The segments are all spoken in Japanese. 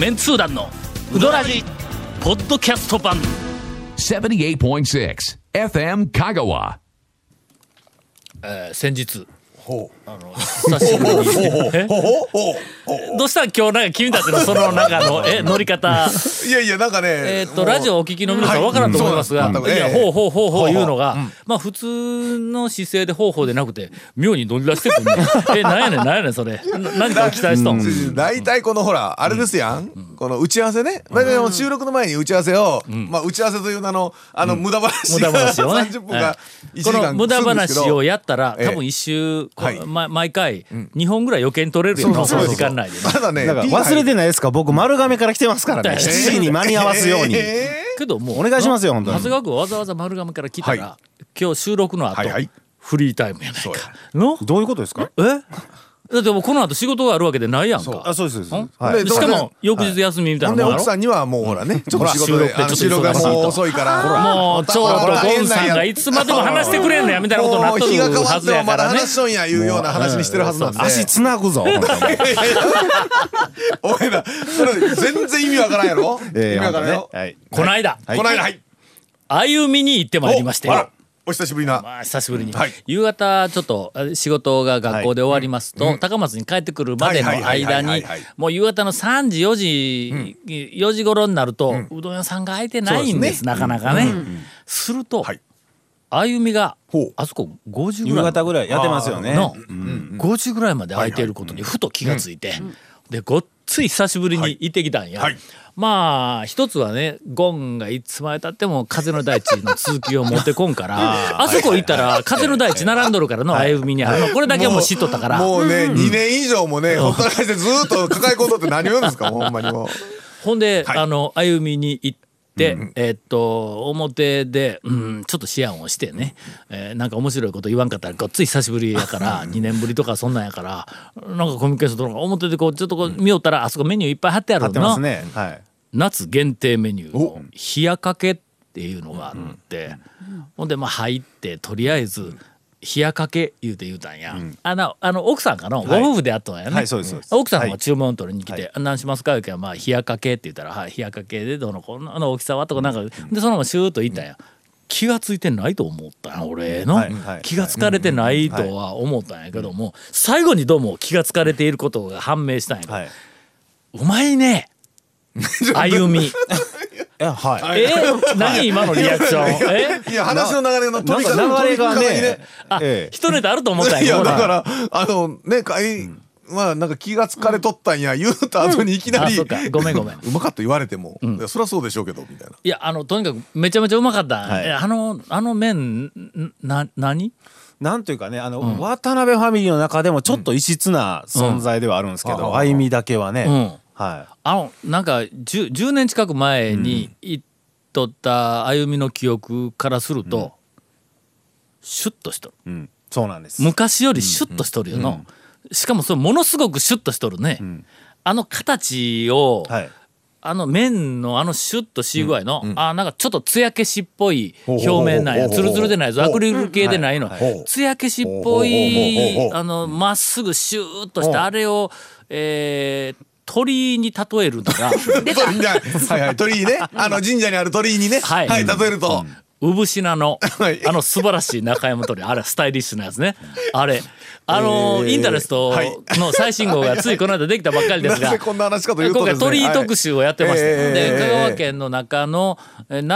メンツー団のウドラジポッドキャスト版78.6 FM Kagawa. えー先日ほあの久しぶりに。え どうした？今日なんか君たちのそのなんかのえ 乗り方。ういやいやなんかねえーっとラジオをお聞きの皆さん分からんと思いますが、はいやほうほうほうほうほうのが、まあ普通の姿勢でほうほうでなくて妙に乗り出してくるね えなんやねんなんやねんそれ。な何かを期待しとん？大体このほらあれですやん、この打ち合わせね。大体収録の前に打ち合わせを、まあ打ち合わせという名のあの無駄話無駄話をね。30分が1時この間無駄話をやったらええ。多分一周、こはい。ま毎回2本ぐらい余計に取れるよ、その時間内でね、まだねだから忘れてないですか？僕丸亀から来てますからね。ええ7時に間に合わすように。えけどもうお願いしますよ本当に。長谷川君わざわざ丸亀から来たら、は今日収録の後、はいはい。フリータイムやないか。の？どういうことですか？え？だってもうこの後仕事があるわけでないやんか。あそうですそうです。ん？はい。でしかも翌日休みみたいなもん奥さんにはもうほらねちょっと仕事で収収録がもう遅いから。もうちょうどゴンさんがいつまでも話してくれんのやみたいなことになっとるはずやからね話しとんやいうような話にしてるはずなんで。足つなぐぞお前らそれ全然意味わからんやろ意ええ味わからんやろ本当ねはいこの間、はいこの間はい歩みに行ってまいりましておあらお久しぶりな。まあ久しぶりに、はい。夕方ちょっとあ仕事が学校で終わりますと、高松に帰ってくるまでのはいはいはい間にはいはい。もう夕方の3時4時、4時頃になると、うどん屋さんが開いてないんですね。なかなかね。すると、はい。歩みがあそこ5時ぐ夕らい。方ぐらいやってますよね。の、5時ぐらいまで空いていることにふと気がついて、でごっつい久しぶりに行ってきたんや。はい。まあ一つはねゴンがいつまでたっても風の大地の続きを持ってこんから あそこ行ったら風の大地並んどるからの歩みにあるの。これだけはもう知っとったから。もうね2年以上もねほったらかしてずーっと抱え込んどって何を言うんですかほんまにもう。ほんで、はい。あの歩みに行って、えっと表で、うん、ちょっと思案をしてね、えーなんか面白いこと言わんかったらごっつい久しぶりやから 2年ぶりとかそんなんやからなんかコミュニケーションとか表でこうちょっとこう見よったらあそこメニューいっぱい貼ってあるの。ね。はい。夏限定メニューの冷やかけっていうのがあって、ほんでまあ入ってとりあえず冷やかけ言うて言うたんや、あのあの奥さんかのご夫婦であったんやね、はい奥さんはい。も注文取りに来て「何しますか?」言うけまあ冷やかけって言ったら「はい冷やかけでどうのこんなの大きさは?」とかなんかでそのままシューッと言ったんや。気がついてないと思ったんや俺の、はいはい気がつかれてないとは思ったんやけども、最後にどうも気がつかれていることが判明したんやけど、はい。うまいね 歩み。えはい。え何今のリアクション？え？いや話の流れのなん飛び方か流れが飛び方にね。あ、ええ。一ネタあると思ったんいやだからあのねかいまあなんか気が疲れとったんや言うた後にいきなり。ごめんごめん。うまかった言われても。そりゃそうでしょうけどみたいな。いやあのとにかくめちゃめちゃうまかった、あのあの麺んな何？なんというかねあの、渡辺ファミリーの中でもちょっと異質な存在ではあるんですけど、歩みだけはね、うんはあのなんか 10, 10年近く前に行っとった歩みの記憶からすると、シュッとしとる。い、うん、そうなんです。昔よりシュッとしとるよの、しかもそれものすごくシュッとしとるね、あの形を、はい。あの麺のあのシュッとし具合の、あなんかちょっと艶消しっぽい表面なんやほうほう。ほうほう。ツルツルでないぞ。アクリル系でないの。はい。はい。艶消しっぽいうあのまっすぐシューッとしてあれをえー鳥に例えるなら 鳥居ね。はいはい。鳥居ね。あの神社にある鳥居にね。ははいい例えると。産品のはい。あの素晴らしい中山鳥あれスタイリッシュなやつね。あれ。あの、インタレストの最新号がついこの間できたばっかりですが なぜこんな話かというと今回鳥居特集をやってまして、はい。ええで香川県の中のえー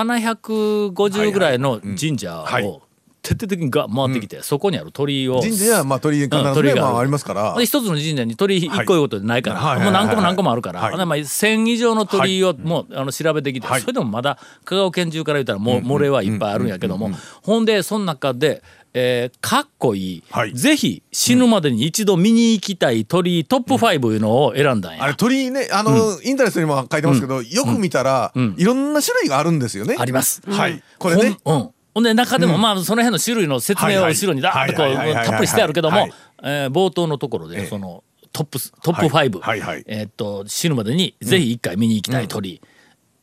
750ぐらいの神社はい。を徹底的にが回ってきて、そこにある鳥居を。神社にはまあ鳥居必ずうん鳥居がありますから。で一つの神社に鳥居一個いうことでないから、はい。もう何個もはい。何個もあるから、はい。まあ1,000以上の鳥居をもうあの調べてきて、はい。それでもまだ香川県中から言ったらもう漏れはいっぱいあるんやけども、ほんでその中で、えーかっこいい、はい。ぜひ死ぬまでに一度見に行きたい鳥居トップ5いうのを選んだんや。あれ鳥居ねあのインタレストにも書いてますけどよく見たらいろんな種類があるんですよね。あります。はい。これね。うん。ほんで中でもまあその辺の種類の説明を後ろにダーッとこうたっぷりしてあるけどもはい、えー冒頭のところでそのトップストップ5、はい。はいえーっと死ぬまでにぜひ一回見に行きたい鳥、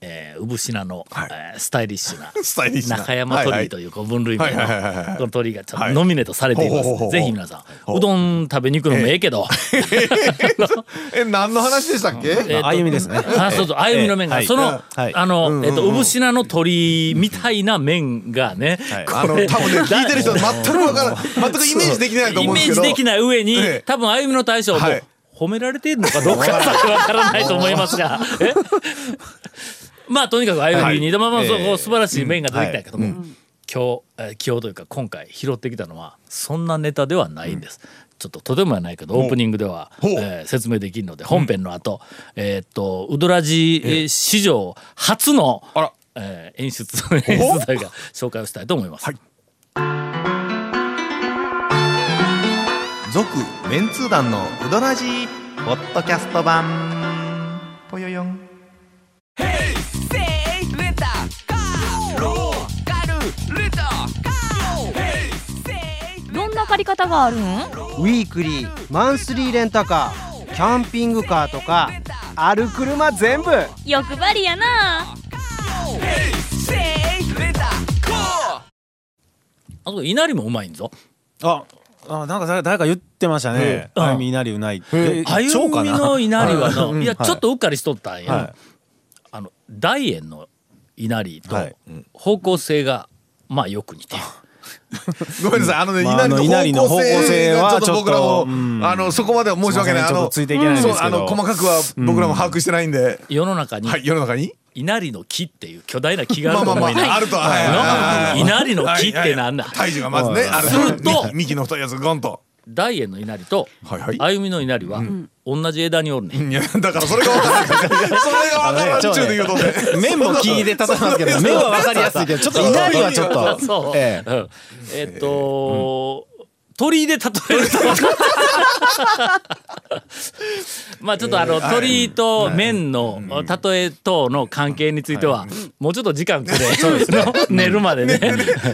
えー、産品の、はい。えースタイリッシュな 中山鳥居というこう分類名のはいこの鳥居がちょっとはい。ノミネートされています。ぜひ皆さんうどん食べに行くのもええけど、え何の話でしたっけえーと歩みですねあそうそう歩みの麺が、はいその、はいあの、えっと産品の鳥居みたいな麺がね、はいあの多分ね聞いてる人全くわからん全くイメージできないとイ思うんですけどメージできない上に、ええ多分歩みの大将もはい褒められているのかどうかわからないと思いますがえまあとにかく歩みに、まあまあそうええ。こう素晴らしい麺が出てきたけども、今日、えー今日というか今回拾ってきたのはそんなネタではないんです。ちょっととてもやないけどオープニングでは、えー説明できるので本編の後、えーっとウドラジえー史上初の、あら。えー演出演出という。か紹介をしたいと思います。はい。続メンツー団のうどらじポッドキャスト版り方があるんウィークリーマンスリーレンタカーキャンピングカーとかある車全部。欲張りやな。あと稲荷もうまいんぞ。ああなんか誰誰か言ってましたね。うん。あゆみ稲荷うないえあゆみの稲荷はの、うんいや、ちょっとうっかりしとったんや。はい。あの大円の稲荷とはい。方向性がまあよく似てる。ごめんなさい。あのね稲荷の方向性がちょっと僕らもあのそこまでは申し訳ない。あのすいいていけないんですけど。そうあの細かくは僕らも把握してないんで。世の中にはい世の中に？稲荷の木っていう巨大な木があまあまあまると思いなああるとはいはい。はい。はいの稲荷の木ってなんだ？体重がまずねあるすると幹幹の太いやつゴンと大円の稲荷とはいはい。歩みの稲荷は同じ枝におるねん。いやだからそれが分かそれが分からんちゅうで言うとね。麺も木で例えますけど麺は分かりやすいけどちょっと稲荷はちょっと。そう。えうん。えっと、鳥居で例えると。まあちょっとあの鳥居と麺の例え等の関係についてはもうちょっと時間くれ。の 寝るまでね。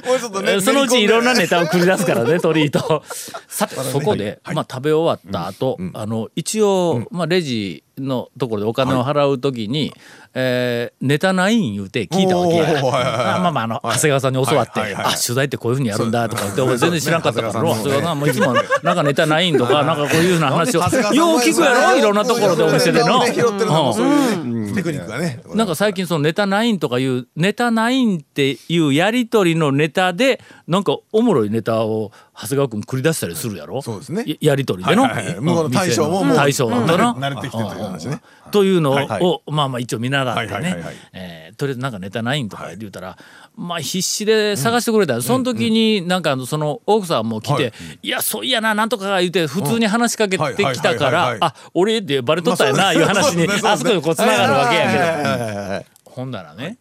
もうちょっとね。そのうちいろんなねネタを繰り出すからね鳥居と。さてそこでまあ食べ終わった後あの一応まあレジのところでお金を払うときにえーネタないん言うて聞いたわけや。おーはいはいはい。まあまあまああの長谷川さんに教わってはいはいはい。あ取材ってこういうふうにやるんだとか言って俺全然知らんかったから長そうですね谷川さんもいつもなんかネタないんとかなんかこういうふうな話をよう聞くやろ？い。ろんなところでお店での。拾ってるのもうんそうい。うねテクニックがねなんか最近そのネタナインとかい。うネタナインってい。うやり取りのネタでなんかおもろい。ネタを長谷川君繰り出したりするやろ？そうですね。ややり取りで。の、はいはいはい。向こうの大将ももう大将だな。慣れてきてという話ね。というのを、はい。まあまあ一応見習ってね。はいえーとりあえずなんかネタないんとか言うたら、まあ必死で探してくれた、その時になんかその奥さんも来てはい「いやそういやななんとかが言うて普通に話しかけてきたからあ俺ってバレとったよないう話にあそこでこうつながるわけやけど。ほんだらね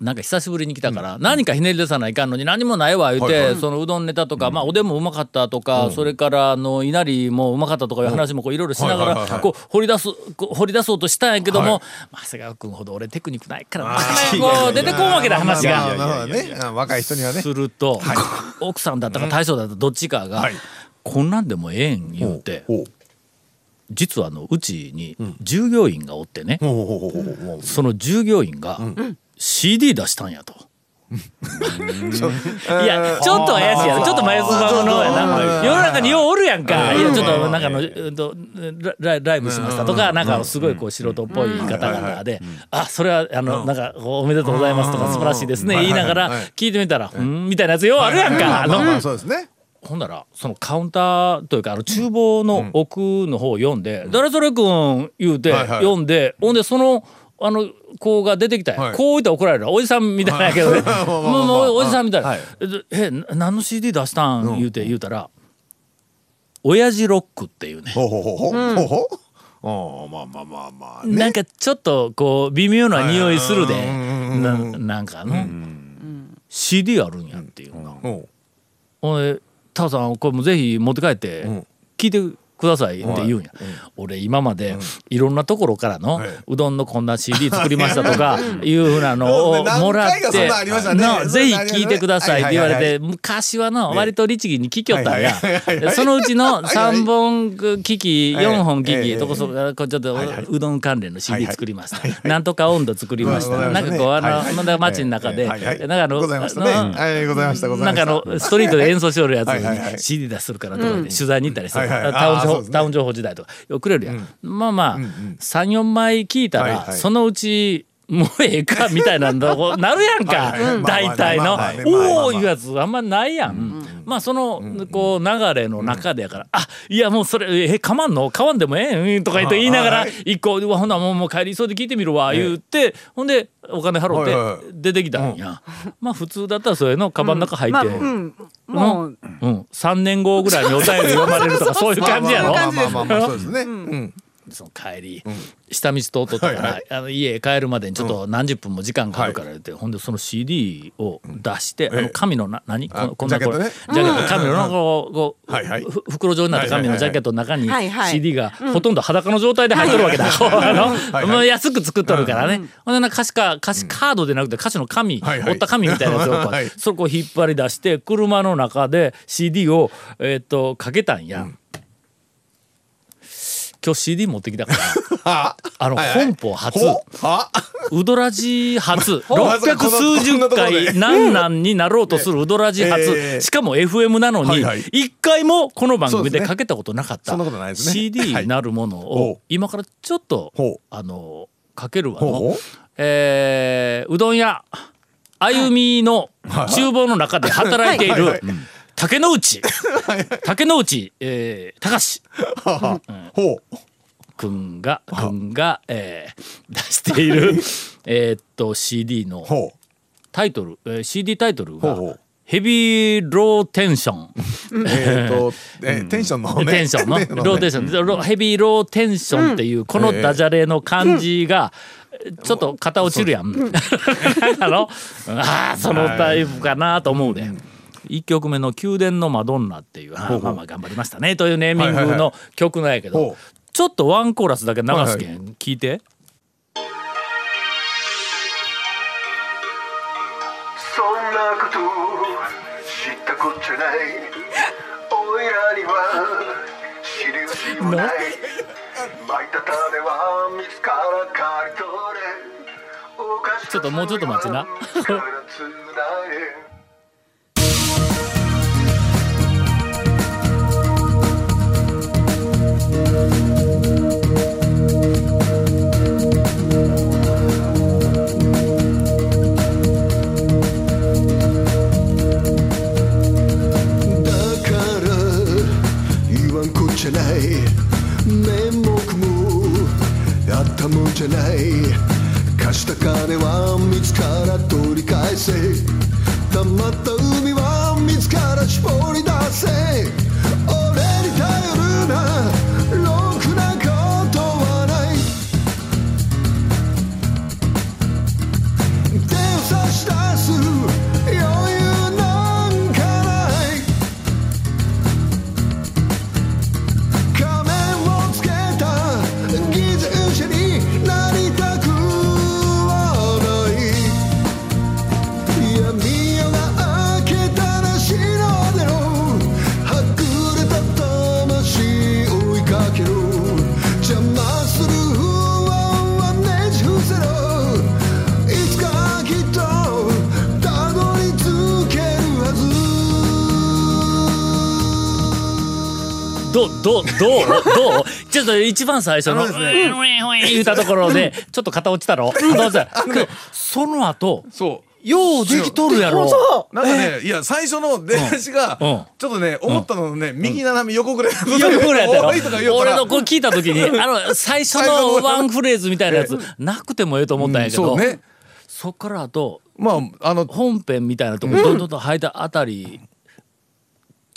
なんか久しぶりに来たから、何かひねり出さないかんのに何もないわ言うて、そのうどんネタとか、まあおでんもうまかったとか、それからあの稲荷もうまかったとかいう話もこういろいろしながらこう掘り出す掘り出そうとしたんやけども、はい。まあ長谷川君ほど俺テクニックないからなかなかこう出てこんわけだ話まあが。まあなるほどね。うん若い人にはね。すると、奥さんだったか大将だったかどっちかが、はい。こんなんでもええん言うて、実はあのうちに従業員がおってね、その従業員が CD 出したんやと。いや、ちょっと怪しいやろ。ちょっと前スマホのやな。世の中にようおるやんか。いや、ちょっとなんかあの、うんとラライブしましたとか、なんかすごいこう素人っぽい方々で、あ、それはあの、なんかおめでとうございますとか素晴らしいですね。言いながら聞いてみたら、うん。みたいなやつようあるやんか。あまあまあの、そうですね。ほんなら、そのカウンターというか、あの厨房の奥の方を読んで、誰それくん言うて読んで、ほんでその、あの子が出てきたはい。こう言ったら怒られる。おじさんみたいなんやけどね。もうおじさんみたいな。はい「えな何の CD 出したん?」言うて言うたら「親父ロック」っていうね。まあまあまあまあね。なんかちょっとこう微妙な匂いするで。ななんかの。CD あるんやっていうの。が。ほほんでタオさんこれもぜひ持って帰ってん。聞いてくださいって言うんや、俺今までいろんなところからのはい。うどんのこんな CD 作りましたとかいうふうなのをもらってぜひ聞いてくださいって言われて昔はの割と律儀に聞きよったんや。そのうちの3本機器はい4本機はい器とこそここちょっとうどん関連の CD はい作りました。なんとか温度作りました。はいなんかこうあのまだ街の中でなんかあのストリートで演奏しよるやつに CD 出するからとかで取材に行ったりするはいはい。タウンね。タウン情報時代とかよくくれるやん。まあまあ34枚聞いたらはいはい。そのうちもうええかみたいなのこう。なるやんか。大体の。おおいうやつあんまないやん。まあそのこう流れの中でやからあいやもうそれえかまんの買わんでもええんとか言って言いながらはい一個ほなもうもう帰り急いで聞いてみるわ言ってほんでお金払って出てきたんや。まあ普通だったらそれのカバンの中入ってもううん、3年後ぐらいにお便り読まれるとかそういう感じやろ。あまあまあまあそうですねうんその帰り、下道通っとったから、あの家へ帰るまでにちょっと何十分も時間かかるから言って、ほんでその CD を出して、あの紙のな何？ここんなこれジャケット。ね紙のこうこう、はいはい。ふ袋状になった紙のジャケットの中にはいはい。CD がほとんど裸の状態で入っとるわけだ、こう あのもう安く作っとるからね、ほんでな歌詞か歌詞カードでなくて歌詞の紙、はいはい。折った紙みたいなやつをはい。そこを引っ張り出して車の中で CD を、えーっとかけたんや。今日 CD 持ってきたから。はあの本邦初。ウドラジ初。まさか600数十回何なんになろうとするウドラジ初、ええ。しかも FM なのに一回もこの番組でかけたことなかった。そんなことないですね。CD はいなるものほをう今からちょっとあのかけるわの、えーうどん屋歩みの厨房の中で働いている竹之内。竹之内、えー、隆ほう。くんがくんが、えー出している えーっと CD のほタイトル、えー CD タイトルがほうほう「ヘビ ーローテンション」うえっとえテンションの方ね。テンションの。ねローテンションロヘビーローテンションっていうこのダジャレの漢字がちょっと肩落ちるやん。あのああそのタイプかなと思うで。1曲目の「宮殿のマドンナ」っていうまあまあ頑張りましたねというネーミングの曲なんやけどちょっとワンコーラスだけ流すけん聞いて。そんなこと知ったこっちゃない。おいらには知る由もない。巻いた種は自ら刈り取れ。犯したちょっともうちょっと待ちな どうどうどうどう？ちょっと一番最初の「うんうんうん」言うたところでちょっと肩落ちたろ肩落ちたけどその後そうようできとるやろなんかね、いや、最初の出だしが、うんちょっとね、思ったのね、右斜め横ぐらい。よくぐらいやった多いとか言うからろ俺のこれ聞いた時にあの最初のワンフレーズみたいなやつなくてもええと思ったんやけどそっからあとまあ、あの、本編みたいなとこどんどんどん入ったあたり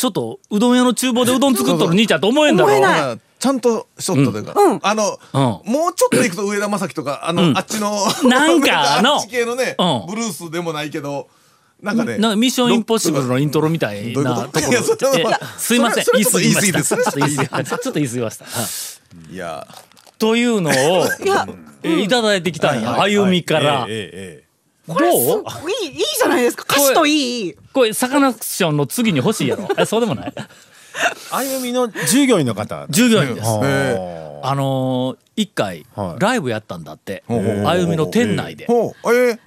ちょっとうどん屋の厨房でうどん作っとる 兄ちゃんと思えんだろ。ちゃんとしとったというか、あの、うん。もうちょっと行くと上田正樹とか、あの、あっちの、なんかあの。あっち系のね、うん。ブルースでもないけど、なんかねなんかミッションインポッシブルのイントロみたいなところすいません。言い過ぎましちょっと言い過ぎです。ちょっと言い過ぎちょっと言い過ぎました。はいいや。というのをいただいてきたんや。歩みから。えええどこれすういいいいじゃないですか。歌詞といい。これサカナクションの次に欲しいやろ。えそうでもない？え歩みの従業員の方。従業員です。はあのー一回はい。ライブやったんだって。ほうほうほう歩みの店内で。え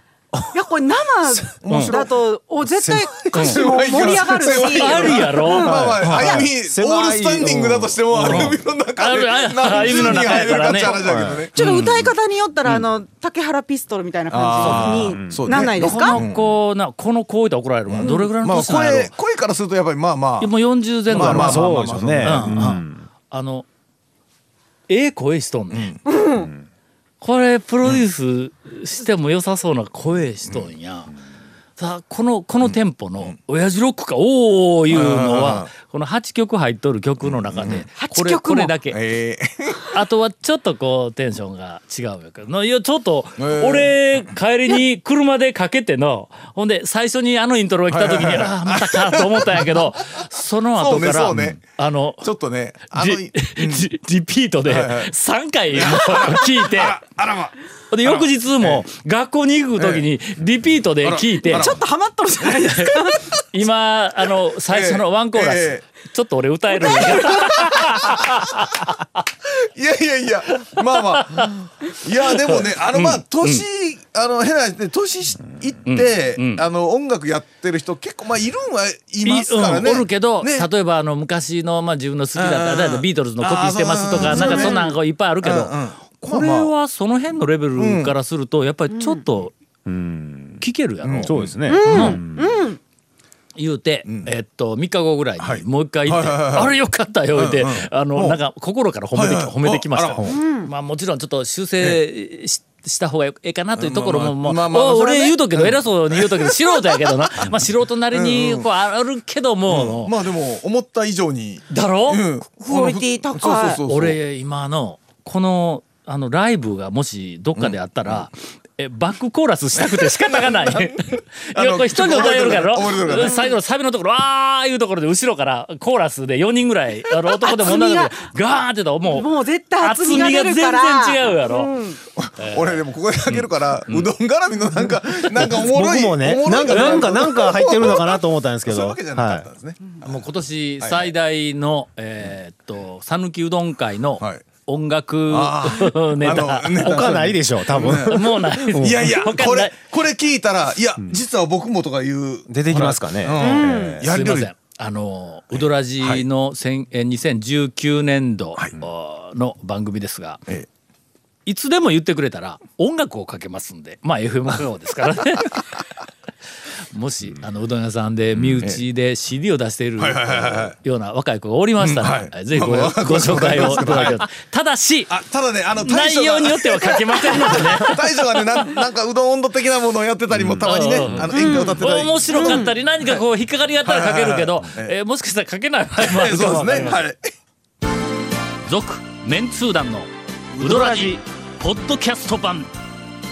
いやこれ生だとお絶対歌詞も盛り上がるし。あるやろまあまあ歩みオールスタンディングだとしても歩みの中で何十人入るかって話だけどね。ちょっと歌い方によったらあの竹原ピストルみたいな感じそうね。になんないですこかの子なこの子いたら怒られるわ。どれぐらいのまあ年なんやろ？声声からするとやっぱりまあまあ。もう40前後まあまあそうでしょうね。うん。うん。あのええ声しとんねん。これプロデュースしても良さそうな声しとんや。さあこのこのテンポの「親父ロックかおお」いうのはこの8曲入っとる曲の中でこれ8曲も。これだけ。えあとはちょっとこうテンションが違うんやけどないやちょっとー俺帰りに車でかけてのほんで最初にあのイントロが来た時にああまたかと思ったんやけどその後からあのーちょっとねあのリピートではいはい3回も聞いて。あらまで翌日も学校に行く時にリピートで聞いてちょっとハマっとるじゃないですか。今あの最初のワンコーラえスちょっと俺歌える いやいやいや。まあまあ。いやでもねあのまあ年あの変な話で年しいってうん。うん。あの音楽やってる人結構まあいるんはいますからね。うんおるけど、ね。例えばあの昔の、まあ、自分の好きだったビートルズのコピーしてますとかなんかそんなんこういっぱいあるけど、うんうんこれはその辺のレベルからするとやっぱりちょっとうん。聞けるやろ、そうですね。うん。言うて、えっと3日後ぐらいはい。にもう一回行って「はいはいはいはい。あれよかったよ」言うて、うん。うん。あのなんか心から褒めてき、はいはい。褒めてきました。まあもちろんちょっと修正しした方がええかなというところも、もうまあ俺言うとくけど、偉そうに言うとくけど素人やけどな。まあ素人なりにこうあるけども、まあでも思った以上に。だろ、うん。クオリティ高い。そうそうそうそう。俺今のこのあのライブがもしどっかであったら、えバックコーラスしたくて仕方がない。いやこれ一人で歌えるから覚えてるからね。最後のサビのところあーいうところで後ろからコーラスで4人ぐらいあの男でも女でも厚ガーンってともうもう絶対厚みが全然違うやろ。うん。俺でもここで開けるからうどん絡みのなんか なんかおもろい僕もねないんかななんかなんか入ってるのかなと思ったんですけど。そういもう今年最大の、えーっと讃岐うどん会のはい音楽、あネタ。他ないでしょ多分。もうない。いやいやこれこれ聞いたらいや実は僕もとかいう。出てきますかね。うん。やりすいません。あのウドラジの千え2019年度の番組ですが、えいつでも言ってくれたら音楽をかけますんで、まあ FM 香川ですからね。もしあのうどん屋さんで身内で CD を出しているような若い子がおりましたら、ぜひご紹介を い。ただけただしあただねあの大内容によってはかけませんのでね。大将がねなんなんかうどん温度的なものをやってたりもたまにねうん。あの演歌歌ってたり。面白かったり何かこう引っかかりがあったらかけるけどえーもしかしたらかけない場合もあるかも そうですね。はい。続メンツー団のウドラジポッドキャスト版